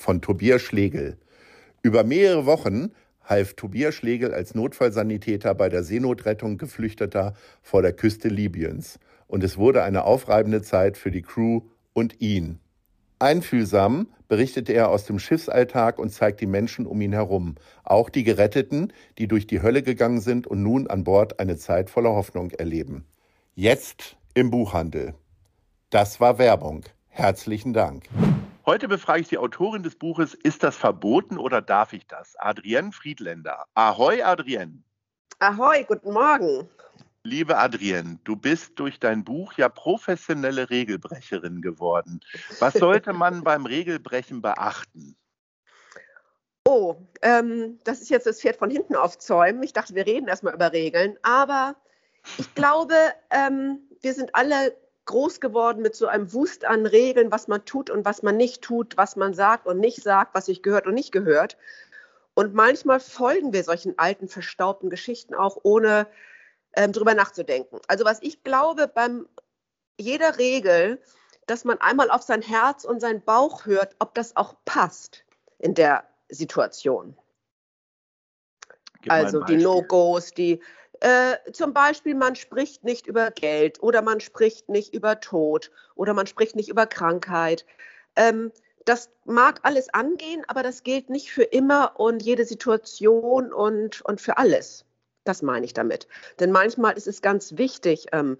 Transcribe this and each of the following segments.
von Tobias Schlegel. Über mehrere Wochen half Tobias Schlegel als Notfallsanitäter bei der Seenotrettung Geflüchteter vor der Küste Libyens. Und es wurde eine aufreibende Zeit für die Crew und ihn. Einfühlsam berichtete er aus dem Schiffsalltag und zeigt die Menschen um ihn herum, auch die Geretteten, die durch die Hölle gegangen sind und nun an Bord eine Zeit voller Hoffnung erleben. Jetzt im Buchhandel. Das war Werbung. Herzlichen Dank. Heute befrage ich die Autorin des Buches Ist das verboten oder darf ich das? Adrienne Friedländer. Ahoi, Adrienne. Ahoi, guten Morgen. Liebe Adrienne, du bist durch dein Buch ja professionelle Regelbrecherin geworden. Was sollte man beim Regelbrechen beachten? Oh, ähm, das ist jetzt das Pferd von hinten aufzäumen. Ich dachte, wir reden erstmal über Regeln. Aber ich glaube, ähm, wir sind alle groß geworden mit so einem Wust an Regeln, was man tut und was man nicht tut, was man sagt und nicht sagt, was sich gehört und nicht gehört. Und manchmal folgen wir solchen alten, verstaubten Geschichten auch, ohne ähm, drüber nachzudenken. Also was ich glaube, beim jeder Regel, dass man einmal auf sein Herz und seinen Bauch hört, ob das auch passt in der Situation. also die No-Gos, die äh, zum Beispiel, man spricht nicht über Geld oder man spricht nicht über Tod oder man spricht nicht über Krankheit. Ähm, das mag alles angehen, aber das gilt nicht für immer und jede Situation und, und für alles. Das meine ich damit. Denn manchmal ist es ganz wichtig, ähm,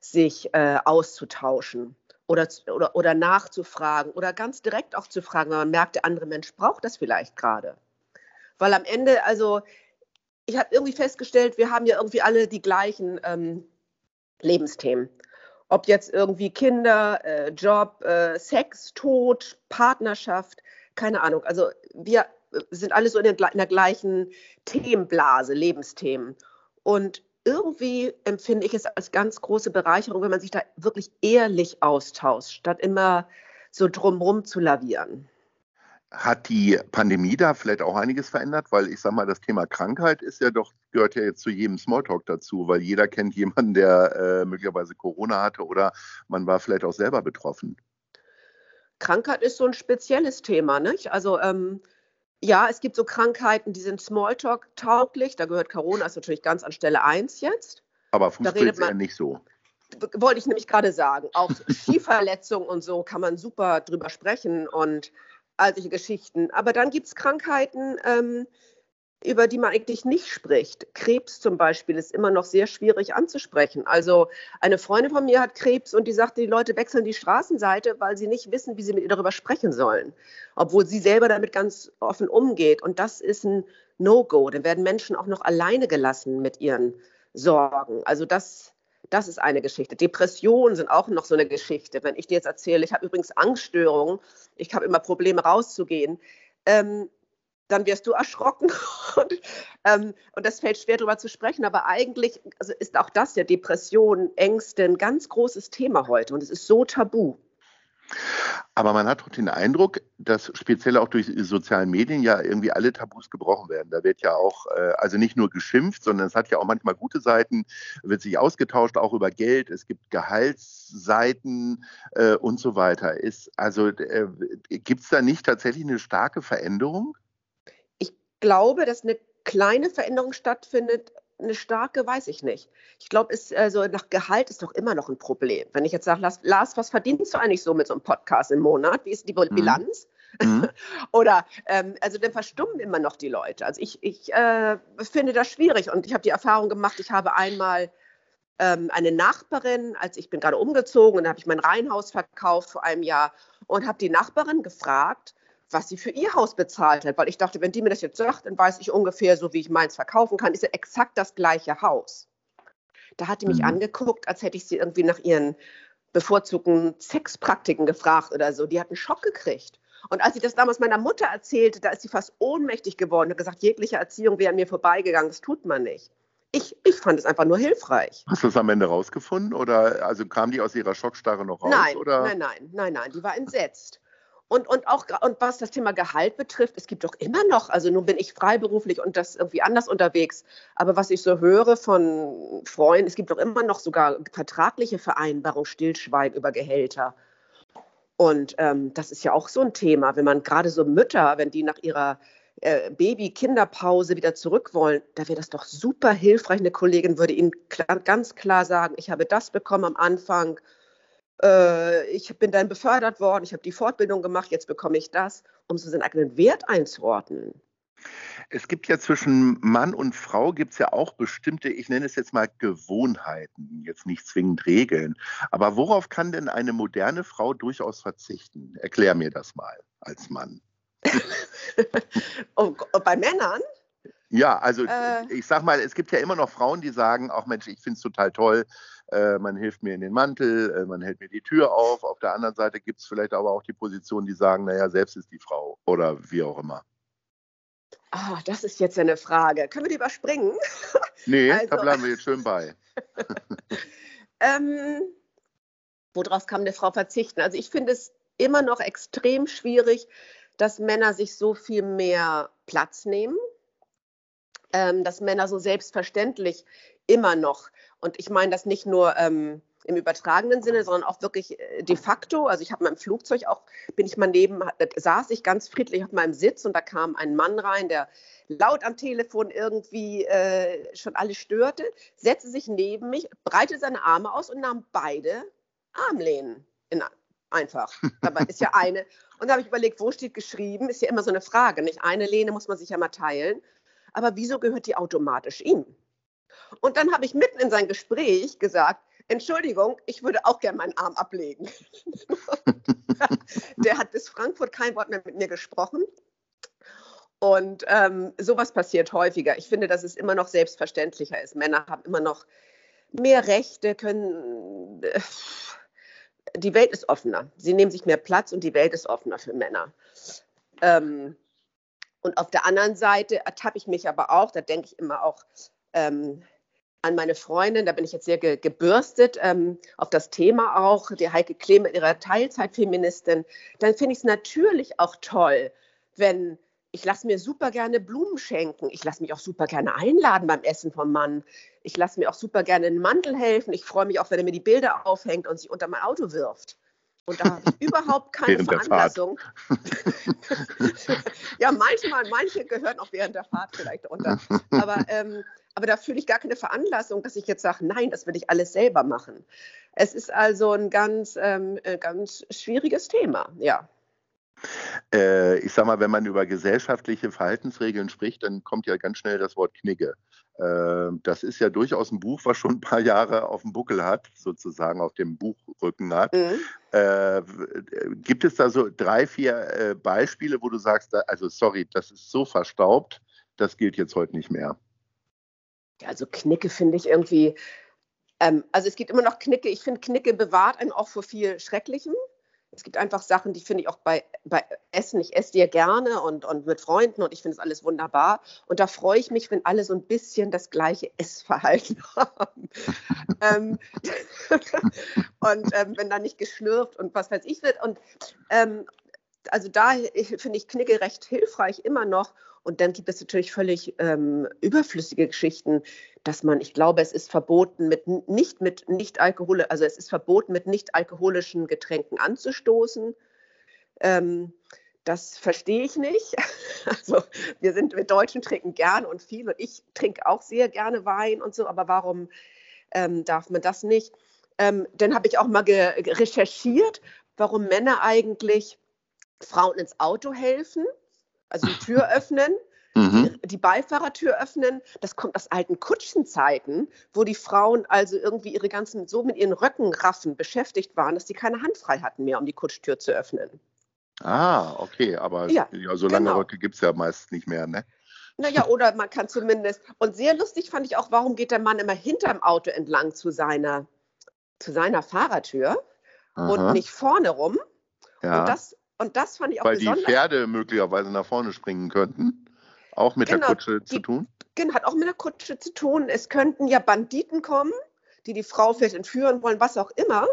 sich äh, auszutauschen oder, oder, oder nachzufragen oder ganz direkt auch zu fragen, weil man merkt, der andere Mensch braucht das vielleicht gerade. Weil am Ende, also ich habe irgendwie festgestellt, wir haben ja irgendwie alle die gleichen ähm, Lebensthemen. Ob jetzt irgendwie Kinder, äh, Job, äh, Sex, Tod, Partnerschaft, keine Ahnung. Also wir äh, sind alle so in, der, in der gleichen Themenblase, Lebensthemen. Und irgendwie empfinde ich es als ganz große Bereicherung, wenn man sich da wirklich ehrlich austauscht, statt immer so drumherum zu lavieren. Hat die Pandemie da vielleicht auch einiges verändert? Weil ich sage mal, das Thema Krankheit ist ja doch, gehört ja jetzt zu jedem Smalltalk dazu, weil jeder kennt jemanden, der äh, möglicherweise Corona hatte oder man war vielleicht auch selber betroffen. Krankheit ist so ein spezielles Thema, nicht? Also ähm, ja, es gibt so Krankheiten, die sind Smalltalk-tauglich. Da gehört Corona ist natürlich ganz an Stelle 1 jetzt. Aber Fußball ist ja nicht so wollte ich nämlich gerade sagen. Auch Skiverletzungen und so kann man super drüber sprechen und all solche Geschichten. Aber dann gibt es Krankheiten, ähm, über die man eigentlich nicht spricht. Krebs zum Beispiel ist immer noch sehr schwierig anzusprechen. Also eine Freundin von mir hat Krebs und die sagte, die Leute wechseln die Straßenseite, weil sie nicht wissen, wie sie mit ihr darüber sprechen sollen, obwohl sie selber damit ganz offen umgeht. Und das ist ein No-Go. Dann werden Menschen auch noch alleine gelassen mit ihren Sorgen. Also das das ist eine Geschichte. Depressionen sind auch noch so eine Geschichte. Wenn ich dir jetzt erzähle, ich habe übrigens Angststörungen, ich habe immer Probleme rauszugehen, ähm, dann wirst du erschrocken und, ähm, und das fällt schwer darüber zu sprechen. Aber eigentlich also ist auch das ja Depression, Ängste ein ganz großes Thema heute und es ist so tabu. Aber man hat doch den Eindruck, dass speziell auch durch die sozialen Medien ja irgendwie alle Tabus gebrochen werden. Da wird ja auch, äh, also nicht nur geschimpft, sondern es hat ja auch manchmal gute Seiten, wird sich ausgetauscht, auch über Geld. Es gibt Gehaltsseiten äh, und so weiter. Ist, also äh, gibt es da nicht tatsächlich eine starke Veränderung? Ich glaube, dass eine kleine Veränderung stattfindet, eine starke, weiß ich nicht. Ich glaube, also nach Gehalt ist doch immer noch ein Problem. Wenn ich jetzt sage, Lars, was verdienst du eigentlich so mit so einem Podcast im Monat? Wie ist die mhm. Bilanz? Mhm. Oder ähm, also dann verstummen immer noch die Leute. Also ich, ich äh, finde das schwierig und ich habe die Erfahrung gemacht, ich habe einmal ähm, eine Nachbarin, als ich bin gerade umgezogen und habe ich mein Reihenhaus verkauft vor einem Jahr und habe die Nachbarin gefragt, was sie für ihr Haus bezahlt hat, weil ich dachte, wenn die mir das jetzt sagt, dann weiß ich ungefähr so, wie ich meins verkaufen kann. Ist ja exakt das gleiche Haus. Da hat die mich Mhm. angeguckt, als hätte ich sie irgendwie nach ihren bevorzugten Sexpraktiken gefragt oder so. Die hat einen Schock gekriegt. Und als ich das damals meiner Mutter erzählte, da ist sie fast ohnmächtig geworden und gesagt, jegliche Erziehung wäre an mir vorbeigegangen. Das tut man nicht. Ich, ich fand es einfach nur hilfreich. Hast du das am Ende rausgefunden? Oder also kam die aus ihrer Schockstarre noch raus? Nein, oder? nein, nein, nein, nein, die war entsetzt. Und, und auch und was das Thema Gehalt betrifft, es gibt doch immer noch, also nun bin ich freiberuflich und das irgendwie anders unterwegs, aber was ich so höre von Freunden, es gibt doch immer noch sogar vertragliche Vereinbarungen, Stillschweigen über Gehälter. Und ähm, das ist ja auch so ein Thema, wenn man gerade so Mütter, wenn die nach ihrer äh, Baby-Kinderpause wieder zurück wollen, da wäre das doch super hilfreich. Eine Kollegin würde ihnen klar, ganz klar sagen, ich habe das bekommen am Anfang, äh, ich bin dann befördert worden, ich habe die Fortbildung gemacht, jetzt bekomme ich das, um so seinen eigenen Wert einzuordnen. Es gibt ja zwischen Mann und Frau gibt es ja auch bestimmte, ich nenne es jetzt mal Gewohnheiten, jetzt nicht zwingend Regeln. Aber worauf kann denn eine moderne Frau durchaus verzichten? Erklär mir das mal als Mann. Und, und bei Männern, Ja, also Äh. ich sag mal, es gibt ja immer noch Frauen, die sagen, auch Mensch, ich finde es total toll, äh, man hilft mir in den Mantel, äh, man hält mir die Tür auf. Auf der anderen Seite gibt es vielleicht aber auch die Position, die sagen, naja, selbst ist die Frau oder wie auch immer. ah, das ist jetzt eine Frage. Können wir die überspringen? Nee, da Also- bleiben wir jetzt schön bei. Ähm, worauf kann eine Frau verzichten? Also ich finde es immer noch extrem schwierig, dass Männer sich so viel mehr Platz nehmen, ähm, dass Männer so selbstverständlich immer noch, und ich meine das nicht nur ähm, im übertragenen Sinne, sondern auch wirklich äh, de facto. Also ich habe im Flugzeug auch, bin ich mal neben, äh, saß ich ganz friedlich auf meinem Sitz und da kam ein Mann rein, der laut am Telefon irgendwie äh, schon alles störte, setzte sich neben mich, breitete seine Arme aus und nahm beide Armlehnen in, einfach. Dabei ist ja eine. Und da habe ich überlegt, wo steht geschrieben? Ist ja immer so eine Frage. Nicht eine Lehne muss man sich ja mal teilen. Aber wieso gehört die automatisch ihm? Und dann habe ich mitten in sein Gespräch gesagt, Entschuldigung, ich würde auch gerne meinen Arm ablegen. Der hat bis Frankfurt kein Wort mehr mit mir gesprochen. Und ähm, sowas passiert häufiger. Ich finde, dass es immer noch selbstverständlicher ist. Männer haben immer noch mehr Rechte, können. Äh, die Welt ist offener. Sie nehmen sich mehr Platz und die Welt ist offener für Männer. Ähm, und auf der anderen Seite ertappe ich mich aber auch, da denke ich immer auch ähm, an meine Freundin, da bin ich jetzt sehr ge gebürstet, ähm, auf das Thema auch, die Heike Klemm mit ihrer Teilzeitfeministin. Dann finde ich es natürlich auch toll, wenn ich lasse mir super gerne Blumen schenken. Ich lasse mich auch super gerne einladen beim Essen vom Mann. Ich lasse mir auch super gerne einen Mantel helfen. Ich freue mich auch, wenn er mir die Bilder aufhängt und sich unter mein Auto wirft. Und da habe ich überhaupt keine. Veranlassung. ja, manchmal, manche gehören auch während der Fahrt vielleicht unter. Aber, ähm, aber da fühle ich gar keine Veranlassung, dass ich jetzt sage, nein, das will ich alles selber machen. Es ist also ein ganz, ähm, äh, ganz schwieriges Thema, ja. Äh, ich sag mal, wenn man über gesellschaftliche Verhaltensregeln spricht, dann kommt ja ganz schnell das Wort Knigge. Äh, das ist ja durchaus ein Buch, was schon ein paar Jahre auf dem Buckel hat, sozusagen auf dem Buchrücken hat. Mhm. Äh, gibt es da so drei, vier äh, Beispiele, wo du sagst, da, also sorry, das ist so verstaubt, das gilt jetzt heute nicht mehr? Also Knicke finde ich irgendwie, ähm, also es gibt immer noch Knicke. Ich finde, Knicke bewahrt einen auch vor viel Schrecklichem. Es gibt einfach Sachen, die finde ich auch bei, bei Essen. Ich esse ja gerne und, und mit Freunden und ich finde es alles wunderbar. Und da freue ich mich, wenn alle so ein bisschen das gleiche Essverhalten haben. ähm, und ähm, wenn da nicht geschlürft und was weiß ich wird. Und ähm, also da finde ich Knicke recht hilfreich immer noch. Und dann gibt es natürlich völlig ähm, überflüssige Geschichten, dass man, ich glaube, es ist verboten, mit nicht mit nicht Alkohol, also es ist verboten, mit nicht alkoholischen Getränken anzustoßen. Ähm, das verstehe ich nicht. Also wir sind, wir Deutschen trinken gern und viel und ich trinke auch sehr gerne Wein und so, aber warum ähm, darf man das nicht? Ähm, dann habe ich auch mal recherchiert, warum Männer eigentlich Frauen ins Auto helfen, also die Tür öffnen, Mhm. die Beifahrertür öffnen. Das kommt aus alten Kutschenzeiten, wo die Frauen also irgendwie ihre ganzen, so mit ihren Röckenraffen beschäftigt waren, dass sie keine Hand frei hatten mehr, um die Kutschtür zu öffnen. Ah, okay, aber Ja, ja, so lange genau. Röcke gibt es ja meist nicht mehr, ne? Naja, oder man kann zumindest. Und sehr lustig fand ich auch, warum geht der Mann immer hinterm Auto entlang zu seiner, zu seiner Fahrertür Aha, und nicht vorne rum. ja. Und, das, und das fand ich auch Weil die besonders. Pferde möglicherweise nach vorne springen könnten. Auch mit Genau, der Kutsche zu die- tun. Genau, hat auch mit der Kutsche zu tun. Es könnten ja Banditen kommen, die die Frau vielleicht entführen wollen, was auch immer.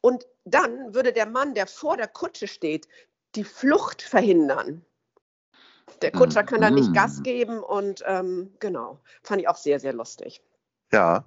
Und dann würde der Mann, der vor der Kutsche steht, die Flucht verhindern. Der Kutscher kann dann nicht. Gas geben und ähm, genau, fand ich auch sehr, sehr lustig. Ja.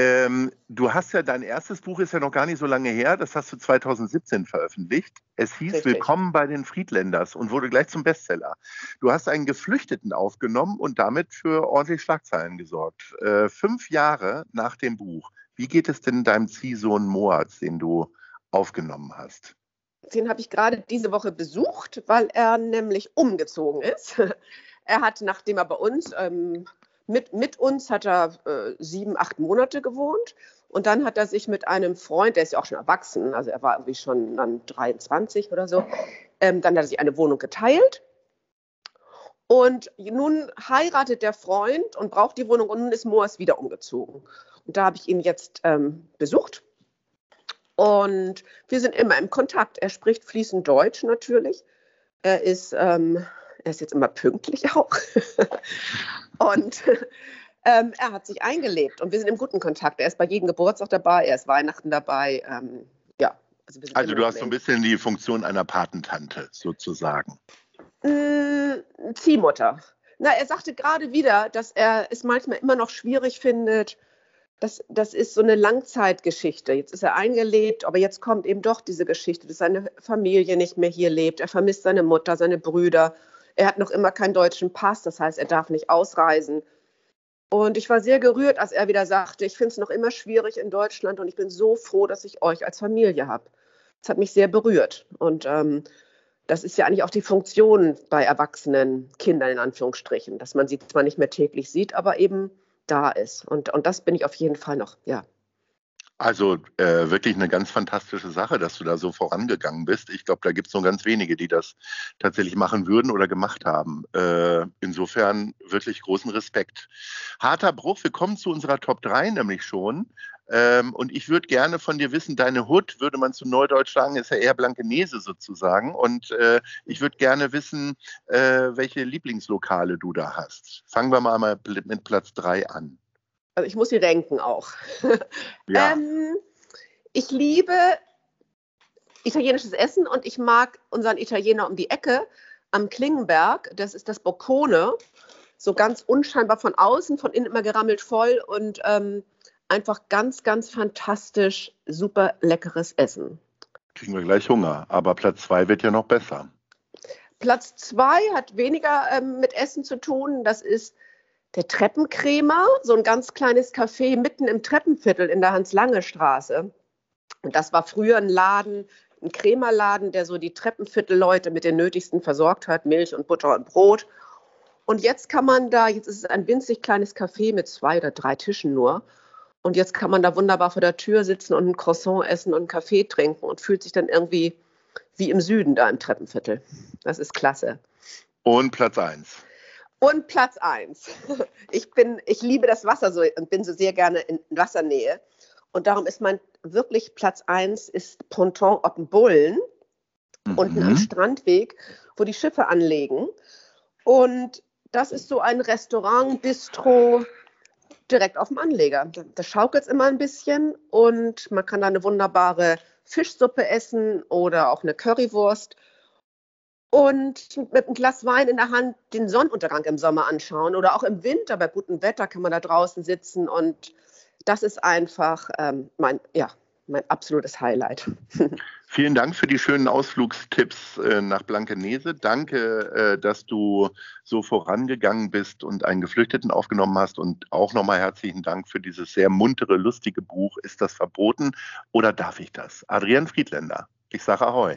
Ähm, du hast ja, dein erstes Buch ist ja noch gar nicht so lange her, das hast du 2017 veröffentlicht. Es hieß Richtig. Willkommen bei den Friedländers und wurde gleich zum Bestseller. Du hast einen Geflüchteten aufgenommen und damit für ordentlich Schlagzeilen gesorgt. Äh, fünf Jahre nach dem Buch. Wie geht es denn deinem Ziehsohn Moaz, den du aufgenommen hast? Den habe ich gerade diese Woche besucht, weil er nämlich umgezogen ist. Er hat, nachdem er bei uns, ähm, mit, mit uns hat er äh, sieben, acht Monate gewohnt. Und dann hat er sich mit einem Freund, der ist ja auch schon erwachsen, also er war irgendwie schon dann 23 oder so, ähm, dann hat er sich eine Wohnung geteilt. Und nun heiratet der Freund und braucht die Wohnung und nun ist Moas wieder umgezogen. Und da habe ich ihn jetzt ähm, besucht. Und wir sind immer im Kontakt. Er spricht fließend Deutsch natürlich. Er ist, ähm, er ist jetzt immer pünktlich auch. und ähm, er hat sich eingelebt und wir sind im guten Kontakt. Er ist bei jedem Geburtstag dabei, er ist Weihnachten dabei. Ähm, ja, also Also du hast so ein bisschen die Funktion einer Patentante sozusagen. Mm, Ziehmutter. Na, er sagte gerade wieder, dass er es manchmal immer noch schwierig findet. Das, das ist so eine Langzeitgeschichte. Jetzt ist er eingelebt, aber jetzt kommt eben doch diese Geschichte, dass seine Familie nicht mehr hier lebt. Er vermisst seine Mutter, seine Brüder. Er hat noch immer keinen deutschen Pass, das heißt, er darf nicht ausreisen. Und ich war sehr gerührt, als er wieder sagte, ich finde es noch immer schwierig in Deutschland und ich bin so froh, dass ich euch als Familie habe. Das hat mich sehr berührt. Und ähm, das ist ja eigentlich auch die Funktion bei erwachsenen Kindern in Anführungsstrichen, dass man sie zwar nicht mehr täglich sieht, aber eben da ist. Und, und das bin ich auf jeden Fall noch, ja. Also äh, wirklich eine ganz fantastische Sache, dass du da so vorangegangen bist. Ich glaube, da gibt es nur ganz wenige, die das tatsächlich machen würden oder gemacht haben. Äh, insofern wirklich großen Respekt. Harter Bruch, wir kommen zu unserer Top 3 nämlich schon. Ähm, und ich würde gerne von dir wissen, deine Hut, würde man zu Neudeutsch sagen, ist ja eher Blankenese sozusagen. Und äh, ich würde gerne wissen, äh, welche Lieblingslokale du da hast. Fangen wir mal mit Platz 3 an. Also ich muss sie renken auch. Ja. Ähm, ich liebe italienisches Essen und ich mag unseren Italiener um die Ecke am Klingenberg. Das ist das Boccone. So ganz unscheinbar von außen, von innen immer gerammelt voll und ähm, einfach ganz, ganz fantastisch, super leckeres Essen. Kriegen wir gleich Hunger. Aber Platz 2 wird ja noch besser. Platz zwei hat weniger ähm, mit Essen zu tun. Das ist der Treppenkrämer, so ein ganz kleines Café mitten im Treppenviertel in der Hans-Lange-Straße. Und das war früher ein Laden, ein Krämerladen, der so die Treppenviertelleute mit den Nötigsten versorgt hat, Milch und Butter und Brot. Und jetzt kann man da, jetzt ist es ein winzig kleines Café mit zwei oder drei Tischen nur. Und jetzt kann man da wunderbar vor der Tür sitzen und ein Croissant essen und einen Kaffee trinken und fühlt sich dann irgendwie wie im Süden da im Treppenviertel. Das ist klasse. Und Platz 1. Und Platz eins. Ich, bin, ich liebe das Wasser so und bin so sehr gerne in Wassernähe. Und darum ist mein wirklich Platz eins ist Ponton Oppenbullen, unten am Mhm. Strandweg, wo die Schiffe anlegen. Und das ist so ein Restaurant, Bistro, direkt auf dem Anleger. Da schaukelt es immer ein bisschen und man kann da eine wunderbare Fischsuppe essen oder auch eine Currywurst und mit einem Glas Wein in der Hand den Sonnenuntergang im Sommer anschauen oder auch im Winter bei gutem Wetter kann man da draußen sitzen und das ist einfach ähm, mein, ja, mein absolutes Highlight. Vielen Dank für die schönen Ausflugstipps äh, nach Blankenese. Danke, äh, dass du so vorangegangen bist und einen Geflüchteten aufgenommen hast. Und auch nochmal herzlichen Dank für dieses sehr muntere, lustige Buch. Ist das verboten oder darf ich das? Adrian Friedländer. Ich sage Ahoi.